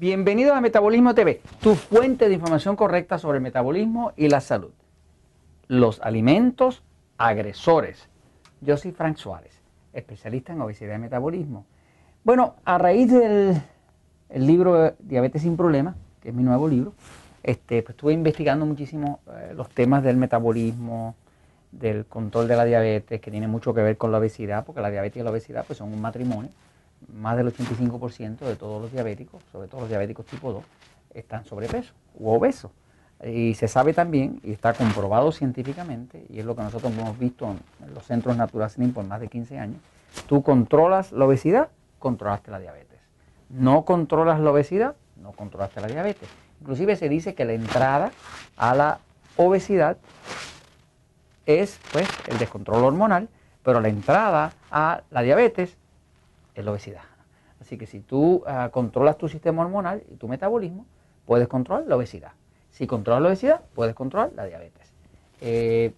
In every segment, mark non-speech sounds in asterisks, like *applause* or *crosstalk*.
Bienvenidos a Metabolismo TV, tu fuente de información correcta sobre el metabolismo y la salud. Los alimentos agresores. Yo soy Frank Suárez, especialista en obesidad y metabolismo. Bueno, a raíz del libro Diabetes sin Problemas, que es mi nuevo libro, este, pues estuve investigando muchísimo eh, los temas del metabolismo, del control de la diabetes, que tiene mucho que ver con la obesidad, porque la diabetes y la obesidad pues, son un matrimonio. Más del 85% de todos los diabéticos, sobre todo los diabéticos tipo 2, están sobrepeso u obesos. Y se sabe también, y está comprobado científicamente, y es lo que nosotros hemos visto en los centros naturales por más de 15 años, tú controlas la obesidad, controlaste la diabetes. No controlas la obesidad, no controlaste la diabetes. Inclusive se dice que la entrada a la obesidad es pues el descontrol hormonal, pero la entrada a la diabetes es la obesidad. Así que si tú ah, controlas tu sistema hormonal y tu metabolismo, puedes controlar la obesidad. Si controlas la obesidad, puedes controlar la diabetes. Eh,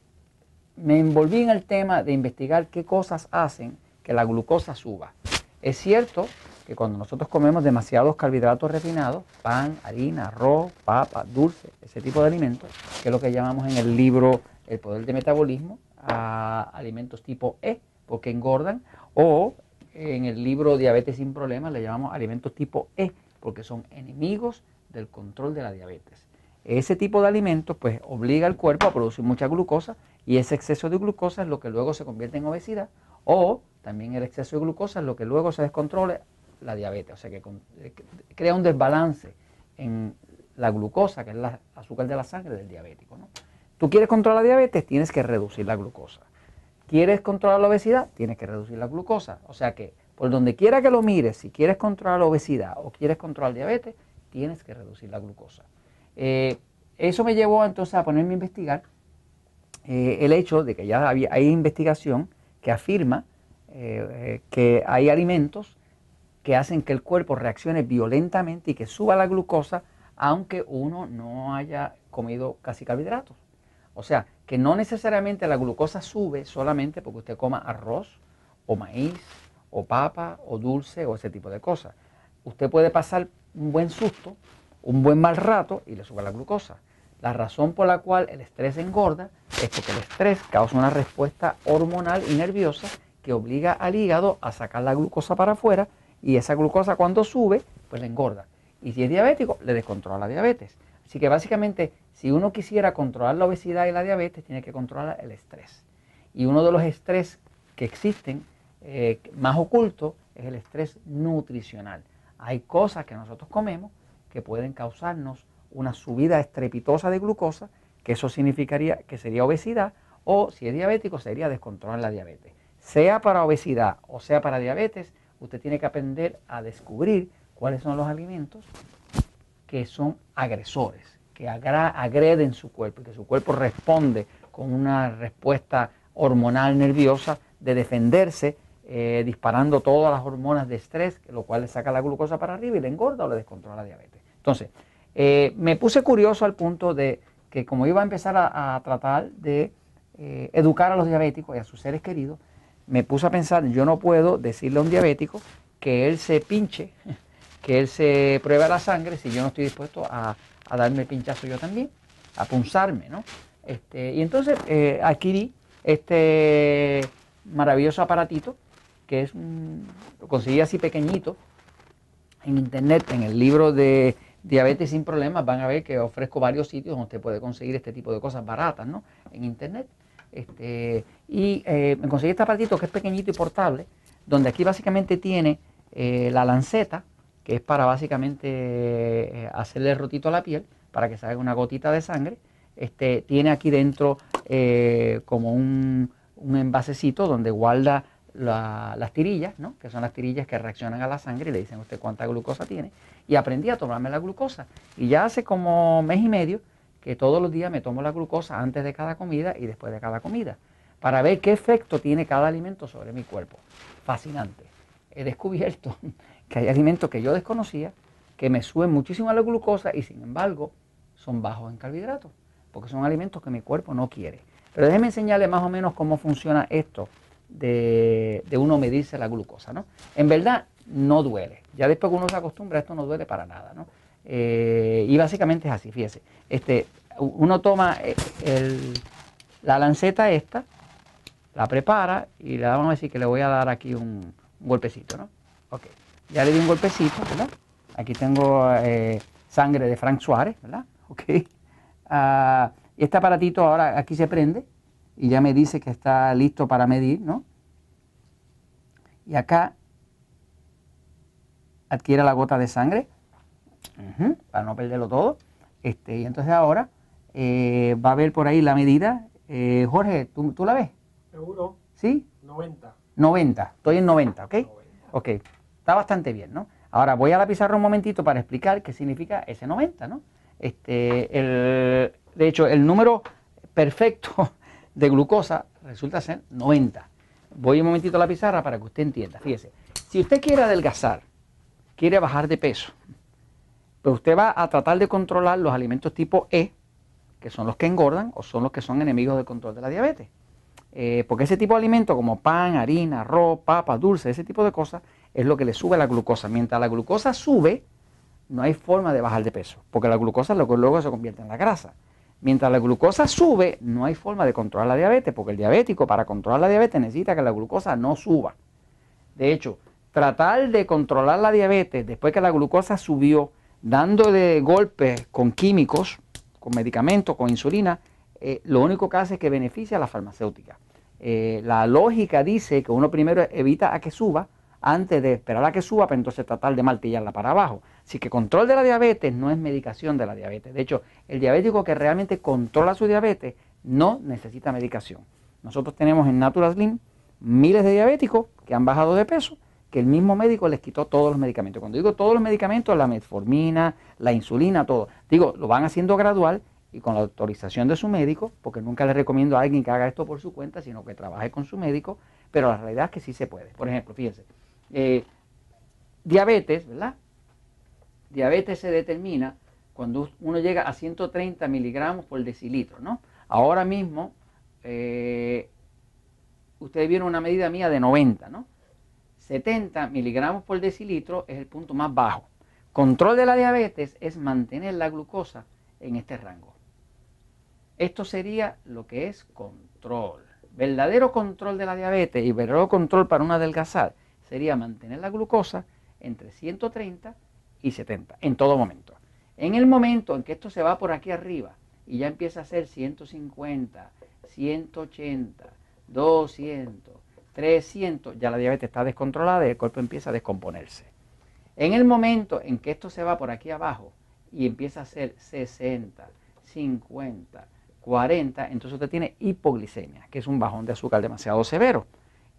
me envolví en el tema de investigar qué cosas hacen que la glucosa suba. Es cierto que cuando nosotros comemos demasiados carbohidratos refinados, pan, harina, arroz, papa, dulce, ese tipo de alimentos, que es lo que llamamos en el libro El poder de metabolismo, a alimentos tipo E, porque engordan, o en el libro Diabetes sin problemas le llamamos alimentos tipo E, porque son enemigos del control de la diabetes. Ese tipo de alimentos pues obliga al cuerpo a producir mucha glucosa y ese exceso de glucosa es lo que luego se convierte en obesidad o también el exceso de glucosa es lo que luego se descontrole la diabetes, o sea que eh, crea un desbalance en la glucosa, que es el azúcar de la sangre del diabético. ¿no? Tú quieres controlar la diabetes, tienes que reducir la glucosa. ¿Quieres controlar la obesidad? Tienes que reducir la glucosa. O sea que por donde quiera que lo mires, si quieres controlar la obesidad o quieres controlar la diabetes, tienes que reducir la glucosa. Eh, eso me llevó entonces a ponerme a investigar eh, el hecho de que ya había, hay investigación que afirma que hay alimentos que hacen que el cuerpo reaccione violentamente y que suba la glucosa aunque uno no haya comido casi carbohidratos. O sea, que no necesariamente la glucosa sube solamente porque usted coma arroz o maíz o papa o dulce o ese tipo de cosas. Usted puede pasar un buen susto, un buen mal rato y le sube la glucosa. La razón por la cual el estrés engorda es porque el estrés causa una respuesta hormonal y nerviosa que obliga al hígado a sacar la glucosa para afuera y esa glucosa cuando sube, pues le engorda. Y si es diabético, le descontrola la diabetes. Así que básicamente, si uno quisiera controlar la obesidad y la diabetes, tiene que controlar el estrés. Y uno de los estrés que existen eh, más ocultos es el estrés nutricional. Hay cosas que nosotros comemos que pueden causarnos una subida estrepitosa de glucosa, que eso significaría que sería obesidad, o si es diabético sería descontrolar la diabetes. Sea para obesidad o sea para diabetes, usted tiene que aprender a descubrir cuáles son los alimentos que son agresores, que agreden su cuerpo y que su cuerpo responde con una respuesta hormonal nerviosa de defenderse, eh, disparando todas las hormonas de estrés, lo cual le saca la glucosa para arriba y le engorda o le descontrola la diabetes. Entonces, eh, me puse curioso al punto de que como iba a empezar a, tratar de eh, educar a los diabéticos y a sus seres queridos, me puse a pensar, yo no puedo decirle a un diabético que él se pinche, que él se pruebe la sangre si yo no estoy dispuesto a, darme el pinchazo yo también, a punzarme, ¿no? Este, y entonces eh, adquirí este maravilloso aparatito, que es un, lo conseguí así pequeñito en internet, en el libro de Diabetes sin Problemas, van a ver que ofrezco varios sitios donde usted puede conseguir este tipo de cosas baratas, ¿no? En internet. Este, y eh, me conseguí este aparatito que es pequeñito y portable, donde aquí básicamente tiene eh, la lanceta, que es para básicamente eh, hacerle rotito a la piel, para que salga una gotita de sangre. Este, tiene aquí dentro como un, un, envasecito donde guarda las tirillas, ¿no? que son las tirillas que reaccionan a la sangre y le dicen a usted cuánta glucosa tiene. Y aprendí a tomarme la glucosa. Y ya hace como mes y medio que todos los días me tomo la glucosa antes de cada comida y después de cada comida, para ver qué efecto tiene cada alimento sobre mi cuerpo. Fascinante. He descubierto que hay alimentos que yo desconocía que me suben muchísimo a la glucosa y sin embargo son bajos en carbohidratos, porque son alimentos que mi cuerpo no quiere. Pero déjenme enseñarle más o menos cómo funciona esto de, uno medirse la glucosa, ¿no? En verdad no duele. Ya después que uno se acostumbra, esto no duele para nada, ¿no? Eh, y básicamente es así, fíjese. Este, uno toma eh, la lanceta esta, la prepara y le vamos a decir que le voy a dar aquí un, golpecito, ¿no? Ok, ya le di un golpecito, ¿verdad? Aquí tengo eh, sangre de Frank Suárez, ¿verdad? *laughs* Ok. Uh, este aparatito ahora aquí se prende y ya me dice que está listo para medir, ¿no? Y acá adquiere la gota de sangre, para no perderlo todo. Este, y entonces ahora eh, va a ver por ahí la medida. Eh, Jorge, ¿tú, ¿tú, la ves? Seguro. ¿Sí? 90. 90, estoy en 90, ¿ok? Ok, bastante bien, ¿no? Ahora voy a la pizarra un momentito para explicar qué significa ese 90, ¿no? Este, el, de hecho, el número perfecto *laughs* de glucosa resulta ser 90. Voy un momentito a la pizarra para que usted entienda. Fíjese, si usted quiere adelgazar, quiere bajar de peso, pues usted va a tratar de controlar los alimentos tipo E, que son los que engordan o son los que son enemigos del control de la diabetes. Eh, porque ese tipo de alimentos como pan, harina, arroz, papa, dulce, ese tipo de cosas, es lo que le sube la glucosa. Mientras la glucosa sube, no hay forma de bajar de peso, porque la glucosa luego, luego se convierte en la grasa. Mientras la glucosa sube, no hay forma de controlar la diabetes, porque el diabético para controlar la diabetes necesita que la glucosa no suba. De hecho, tratar de controlar la diabetes después que la glucosa subió, dándole golpes con químicos, con medicamentos, con insulina, eh, lo único que hace es que beneficia a la farmacéutica. Eh, la lógica dice que uno primero evita a que suba antes de esperar a que suba para entonces tratar de martillarla para abajo. Así que control de la diabetes no es medicación de la diabetes. De hecho, el diabético que realmente controla su diabetes no necesita medicación. Nosotros tenemos en Natural Slim miles de diabéticos que han bajado de peso, que el mismo médico les quitó todos los medicamentos. Cuando digo todos los medicamentos, la metformina, la insulina, todo. Digo, lo van haciendo gradual y con la autorización de su médico, porque nunca le recomiendo a alguien que haga esto por su cuenta, sino que trabaje con su médico, pero la realidad es que sí se puede. Por ejemplo, fíjense, eh, diabetes, ¿verdad? Diabetes se determina cuando uno llega a 130 miligramos por decilitro, ¿no? Ahora mismo, eh, ustedes vieron una medida mía de 90, ¿no? 70 miligramos por decilitro es el punto más bajo. Control de la diabetes es mantener la glucosa en este rango. Esto sería lo que es control. Verdadero control de la diabetes y verdadero control para una adelgazar sería mantener la glucosa entre 130 y 70 en todo momento. En el momento en que esto se va por aquí arriba y ya empieza a ser 150, 180, 200, 300, ya la diabetes está descontrolada y el cuerpo empieza a descomponerse. En el momento en que esto se va por aquí abajo y empieza a ser 60, 50, 40, entonces usted tiene hipoglicemia, que es un bajón de azúcar demasiado severo.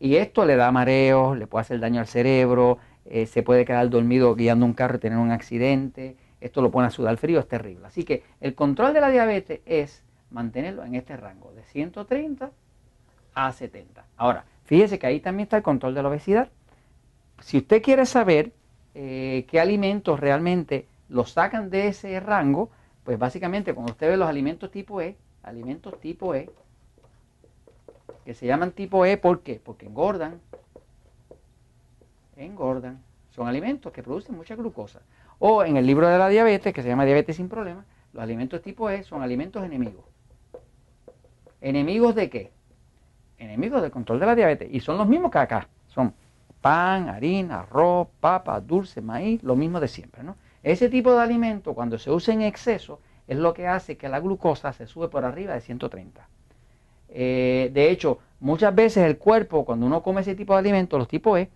Y esto le da mareos, le puede hacer daño al cerebro, eh, se puede quedar dormido guiando un carro y tener un accidente, esto lo pone a sudar frío, es terrible. Así que el control de la diabetes es mantenerlo en este rango de 130 a 70. Ahora, fíjese que ahí también está el control de la obesidad. Si usted quiere saber eh, qué alimentos realmente los sacan de ese rango, pues básicamente cuando usted ve los alimentos tipo E, alimentos tipo E, que se llaman tipo E, ¿por qué? Porque engordan, engordan, son alimentos que producen mucha glucosa. O en el libro de la diabetes, que se llama Diabetes sin Problemas, los alimentos tipo E son alimentos enemigos. ¿Enemigos de qué? Enemigos del control de la diabetes. Y son los mismos que acá. Son pan, harina, arroz, papa, dulce, maíz, lo mismo de siempre. ¿no? Ese tipo de alimento, cuando se usa en exceso, es lo que hace que la glucosa se sube por arriba de 130. Eh, de hecho, muchas veces el cuerpo, cuando uno come ese tipo de alimentos, los tipos E,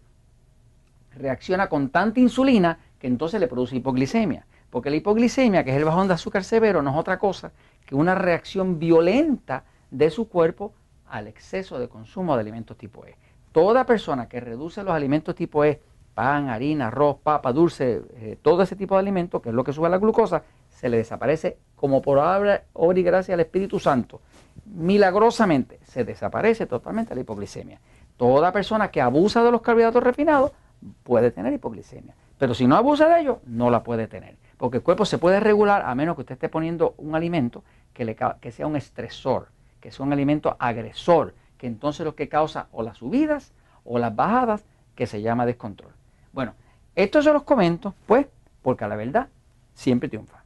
reacciona con tanta insulina que entonces le produce hipoglicemia. Porque la hipoglicemia, que es el bajón de azúcar severo, no es otra cosa que una reacción violenta de su cuerpo al exceso de consumo de alimentos tipo E. Toda persona que reduce los alimentos tipo E, pan, harina, arroz, papa, dulce, eh, todo ese tipo de alimentos, que es lo que sube la glucosa, se le desaparece como por obra y gracia al Espíritu Santo. Milagrosamente se desaparece totalmente la hipoglicemia. Toda persona que abusa de los carbohidratos refinados puede tener hipoglicemia. Pero si no abusa de ello, no la puede tener. Porque el cuerpo se puede regular a menos que usted esté poniendo un alimento que sea un estresor, que sea un alimento agresor, que entonces lo que causa o las subidas o las bajadas, que se llama descontrol. Bueno, esto se los comento, pues, porque a la verdad siempre triunfa.